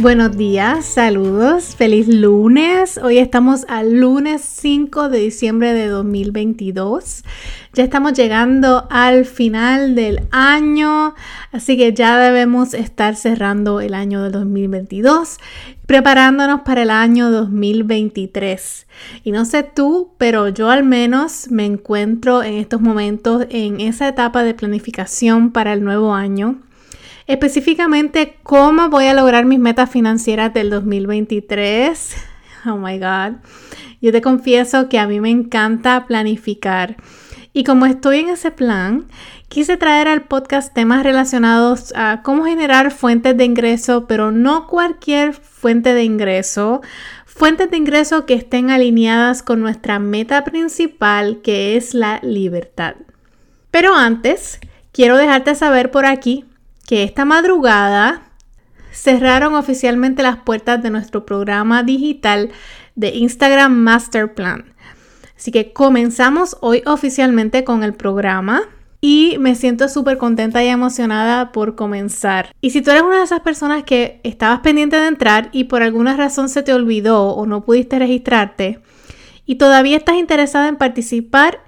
Buenos días, saludos, feliz lunes. Hoy estamos al lunes 5 de diciembre de 2022. Ya estamos llegando al final del año, así que ya debemos estar cerrando el año de 2022, preparándonos para el año 2023. Y no sé tú, pero yo al menos me encuentro en estos momentos en esa etapa de planificación para el nuevo año específicamente cómo voy a lograr mis metas financieras del 2023. Oh my God. Yo te confieso que a mí me encanta planificar. Y como estoy en ese plan, quise traer al podcast temas relacionados a cómo generar fuentes de ingreso, pero no cualquier fuente de ingreso, fuentes de ingreso que estén alineadas con nuestra meta principal, que es la libertad. Pero antes, quiero dejarte saber por aquí que esta madrugada cerraron oficialmente las puertas de nuestro programa digital de Instagram Master Plan. Así que comenzamos hoy oficialmente con el programa y me siento súper contenta y emocionada por comenzar. Y si tú eres una de esas personas que estabas pendiente de entrar y por alguna razón se te olvidó o no pudiste registrarte y todavía estás interesada en participar,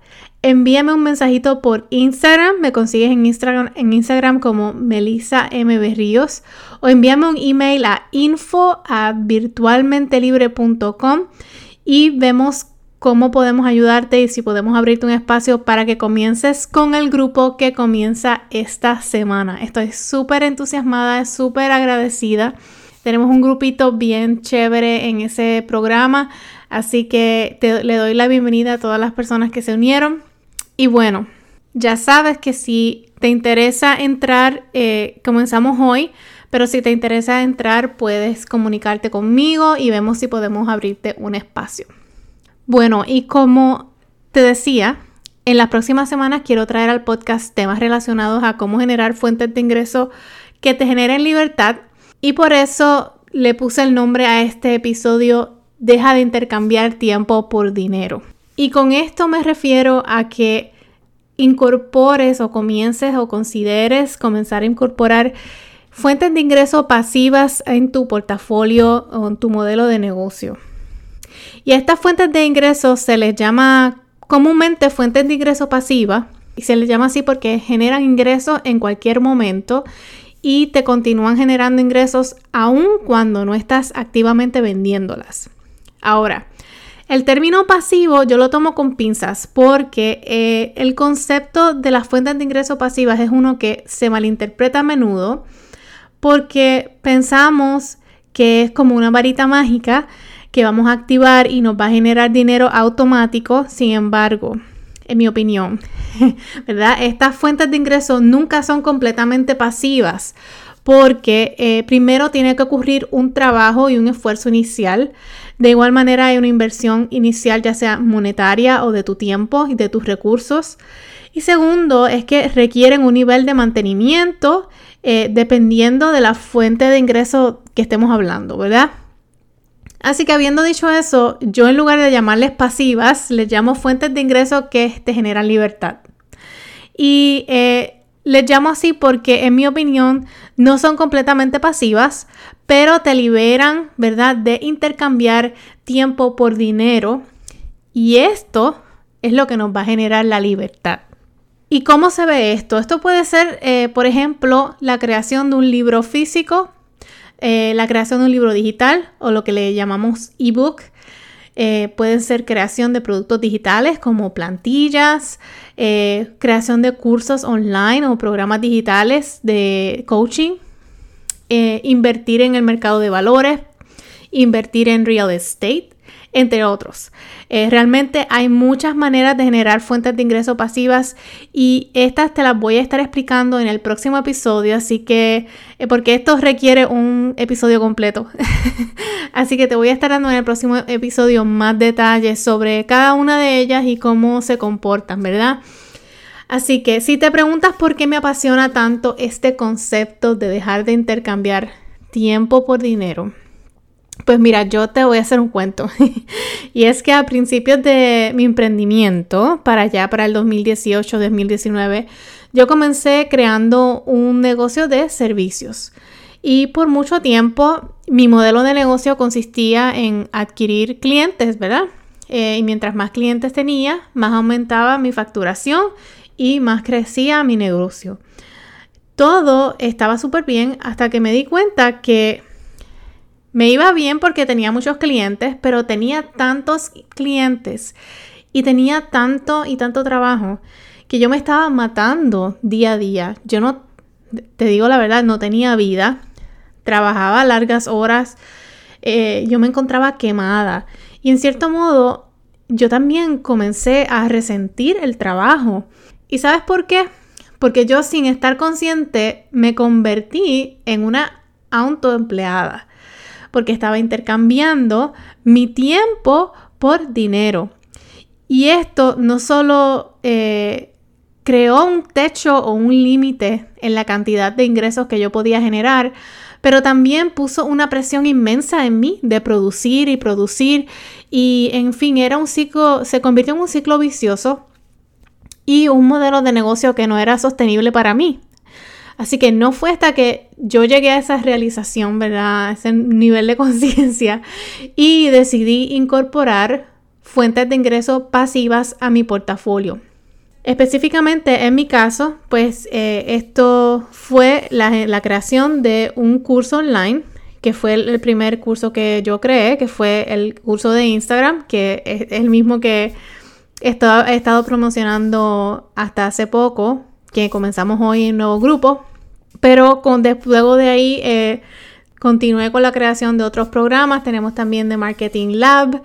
envíame un mensajito por Instagram, me consigues en Instagram, en Instagram como Melissa M. Berríos, o envíame un email a info a virtualmentelibre.com y vemos cómo podemos ayudarte y si podemos abrirte un espacio para que comiences con el grupo que comienza esta semana. Estoy súper entusiasmada, súper agradecida. Tenemos un grupito bien chévere en ese programa, así que le doy la bienvenida a todas las personas que se unieron. Y bueno, ya sabes que si te interesa entrar, eh, comenzamos hoy, pero si te interesa entrar, puedes comunicarte conmigo y vemos si podemos abrirte un espacio. Bueno, y como te decía, en las próximas semanas quiero traer al podcast temas relacionados a cómo generar fuentes de ingreso que te generen libertad. Y por eso le puse el nombre a este episodio Deja de intercambiar tiempo por dinero. Y con esto me refiero a que incorpores o comiences o consideres comenzar a incorporar fuentes de ingreso pasivas en tu portafolio o en tu modelo de negocio. Y a estas fuentes de ingreso se les llama comúnmente fuentes de ingreso pasiva y se les llama así porque generan ingresos en cualquier momento y te continúan generando ingresos aun cuando no estás activamente vendiéndolas. Ahora, el término pasivo yo lo tomo con pinzas porque eh, el concepto de las fuentes de ingreso pasivas es uno que se malinterpreta a menudo porque pensamos que es como una varita mágica que vamos a activar y nos va a generar dinero automático. Sin embargo, en mi opinión, ¿verdad? Estas fuentes de ingreso nunca son completamente pasivas porque eh, primero tiene que ocurrir un trabajo y un esfuerzo inicial. De igual manera hay una inversión inicial ya sea monetaria o de tu tiempo y de tus recursos. Y segundo es que requieren un nivel de mantenimiento eh, dependiendo de la fuente de ingreso que estemos hablando, ¿verdad? Así que habiendo dicho eso, yo en lugar de llamarles pasivas, les llamo fuentes de ingreso que te generan libertad. Y eh, les llamo así porque en mi opinión no son completamente pasivas, pero te liberan, ¿verdad?, de intercambiar tiempo por dinero. Y esto es lo que nos va a generar la libertad. ¿Y cómo se ve esto? Esto puede ser, eh, por ejemplo, la creación de un libro físico, eh, la creación de un libro digital o lo que le llamamos ebook, eh, pueden ser creación de productos digitales como plantillas, eh, creación de cursos online o programas digitales de coaching, eh, invertir en el mercado de valores, invertir en real estate, entre otros. Eh, realmente hay muchas maneras de generar fuentes de ingreso pasivas y estas te las voy a estar explicando en el próximo episodio, así que, eh, porque esto requiere un episodio completo. así que te voy a estar dando en el próximo episodio más detalles sobre cada una de ellas y cómo se comportan, ¿verdad? Así que si te preguntas por qué me apasiona tanto este concepto de dejar de intercambiar tiempo por dinero, pues mira, yo te voy a hacer un cuento. y es que a principios de mi emprendimiento, para allá, para el 2018-2019, yo comencé creando un negocio de servicios. Y por mucho tiempo mi modelo de negocio consistía en adquirir clientes, ¿verdad? Eh, y mientras más clientes tenía, más aumentaba mi facturación y más crecía mi negocio. Todo estaba súper bien hasta que me di cuenta que me iba bien porque tenía muchos clientes, pero tenía tantos clientes y tenía tanto y tanto trabajo que yo me estaba matando día a día. Yo no, te digo la verdad, no tenía vida. Trabajaba largas horas. Eh, yo me encontraba quemada. Y en cierto modo, yo también comencé a resentir el trabajo. ¿Y sabes por qué? Porque yo sin estar consciente me convertí en una autoempleada porque estaba intercambiando mi tiempo por dinero. Y esto no solo eh, creó un techo o un límite en la cantidad de ingresos que yo podía generar, pero también puso una presión inmensa en mí de producir y producir y en fin, era un ciclo, se convirtió en un ciclo vicioso y un modelo de negocio que no era sostenible para mí. Así que no fue hasta que yo llegué a esa realización, ¿verdad? Ese nivel de conciencia y decidí incorporar fuentes de ingreso pasivas a mi portafolio. Específicamente en mi caso, pues eh, esto fue la, creación de un curso online, que fue el, primer curso que yo creé, que fue el curso de Instagram, que es, el mismo que he estado promocionando hasta hace poco, que comenzamos hoy en nuevo grupo. Pero con, luego de ahí eh, continué con la creación de otros programas. Tenemos también de Marketing Lab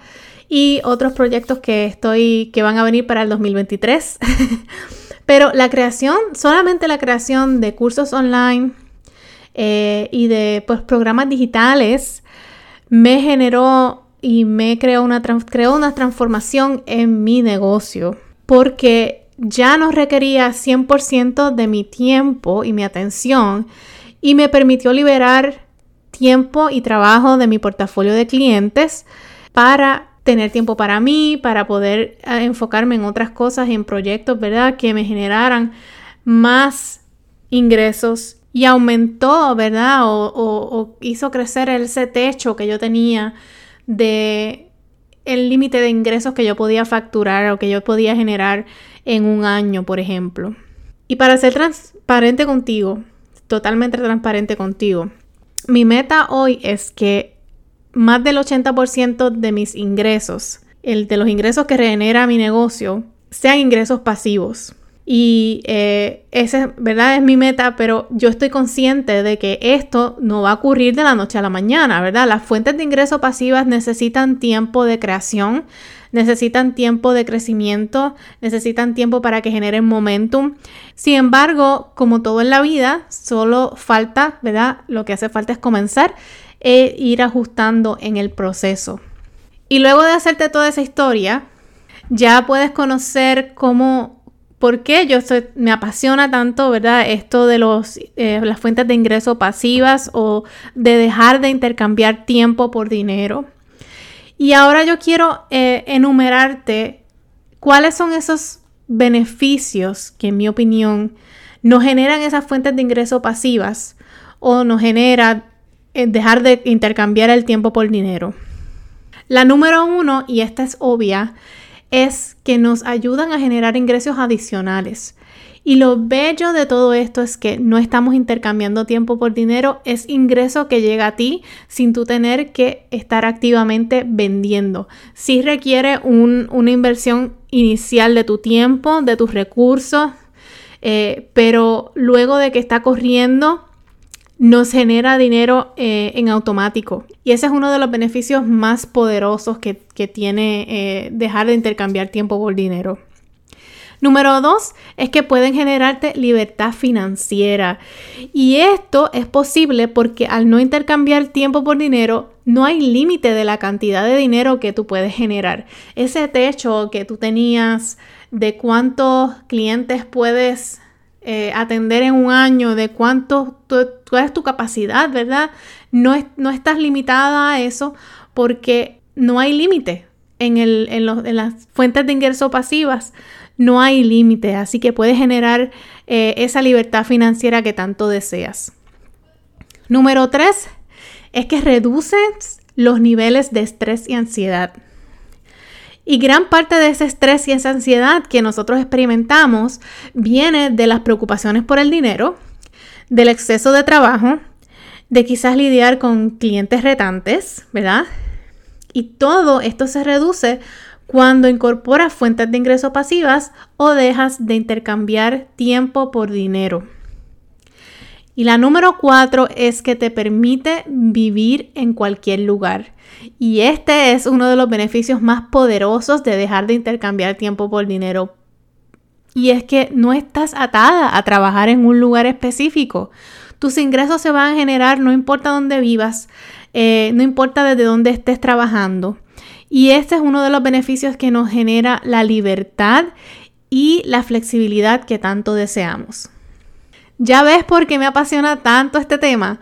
y otros proyectos que estoy que van a venir para el 2023. Pero la creación, solamente la creación de cursos online eh, y de pues, programas digitales me generó y me creó una, creó una transformación en mi negocio. Porque ya no requería 100% de mi tiempo y mi atención y me permitió liberar tiempo y trabajo de mi portafolio de clientes para tener tiempo para mí, para poder eh, enfocarme en otras cosas, en proyectos, ¿verdad? Que me generaran más ingresos y aumentó, ¿verdad? O, hizo crecer ese techo que yo tenía de el límite de ingresos que yo podía facturar o que yo podía generar en un año, por ejemplo. Y para ser transparente contigo, totalmente transparente contigo, mi meta hoy es que más del 80% de mis ingresos, el de los ingresos que genera mi negocio, sean ingresos pasivos. Y eh, esa, ¿verdad? Es mi meta, pero yo estoy consciente de que esto no va a ocurrir de la noche a la mañana, ¿verdad? Las fuentes de ingresos pasivas necesitan tiempo de creación, necesitan tiempo de crecimiento, necesitan tiempo para que generen momentum. Sin embargo, como todo en la vida, solo falta, ¿verdad? Lo que hace falta es comenzar e ir ajustando en el proceso. Y luego de hacerte toda esa historia, ya puedes conocer cómo por qué yo me apasiona tanto, ¿verdad? Esto de los, eh, las fuentes de ingreso pasivas o de dejar de intercambiar tiempo por dinero. Y ahora yo quiero eh, enumerarte cuáles son esos beneficios que en mi opinión nos generan esas fuentes de ingreso pasivas o nos genera eh, dejar de intercambiar el tiempo por dinero. La número uno, y esta es obvia, es que nos ayudan a generar ingresos adicionales. Y lo bello de todo esto es que no estamos intercambiando tiempo por dinero, es ingreso que llega a ti sin tú tener que estar activamente vendiendo. Sí requiere una inversión inicial de tu tiempo, de tus recursos, eh, pero luego de que está corriendo, nos genera dinero eh, en automático. Y ese es uno de los beneficios más poderosos que, tiene eh, dejar de intercambiar tiempo por dinero. Número dos es que pueden generarte libertad financiera. Y esto es posible porque al no intercambiar tiempo por dinero, no hay límite de la cantidad de dinero que tú puedes generar. Ese techo que tú tenías de cuántos clientes puedes eh, atender en un año, de cuánto tú, es tu capacidad, ¿verdad? No, no estás limitada a eso porque no hay límite en, en, las fuentes de ingreso pasivas. No hay límite, así que puedes generar eh, esa libertad financiera que tanto deseas. Número tres es que reduces los niveles de estrés y ansiedad. Y gran parte de ese estrés y esa ansiedad que nosotros experimentamos viene de las preocupaciones por el dinero, del exceso de trabajo, de quizás lidiar con clientes retantes, ¿verdad? Y todo esto se reduce cuando incorporas fuentes de ingreso pasivas o dejas de intercambiar tiempo por dinero. Y la número cuatro es que te permite vivir en cualquier lugar. Y este es uno de los beneficios más poderosos de dejar de intercambiar tiempo por dinero. Y es que no estás atada a trabajar en un lugar específico. Tus ingresos se van a generar no importa dónde vivas, eh, no importa desde dónde estés trabajando. Y este es uno de los beneficios que nos genera la libertad y la flexibilidad que tanto deseamos. Ya ves por qué me apasiona tanto este tema.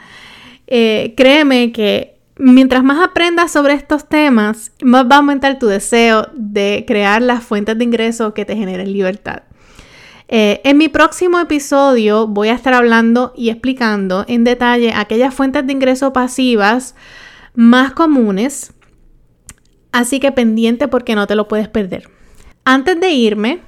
Eh, créeme que mientras más aprendas sobre estos temas, más va a aumentar tu deseo de crear las fuentes de ingreso que te generen libertad. Eh, en mi próximo episodio voy a estar hablando y explicando en detalle aquellas fuentes de ingreso pasivas más comunes, así que pendiente porque no te lo puedes perder. Antes de irme,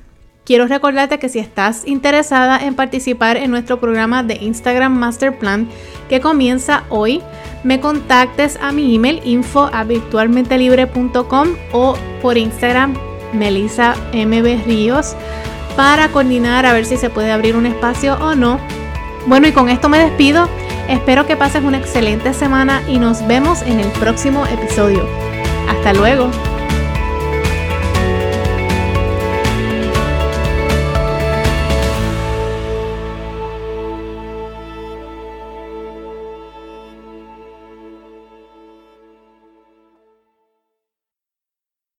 Quiero recordarte que si estás interesada en participar en nuestro programa de Instagram Master Plan que comienza hoy, me contactes a mi email info a virtualmentelibre.com o por Instagram Melissa MB Ríos para coordinar a ver si se puede abrir un espacio o no. Bueno, y con esto me despido. Espero que pases una excelente semana y nos vemos en el próximo episodio. Hasta luego.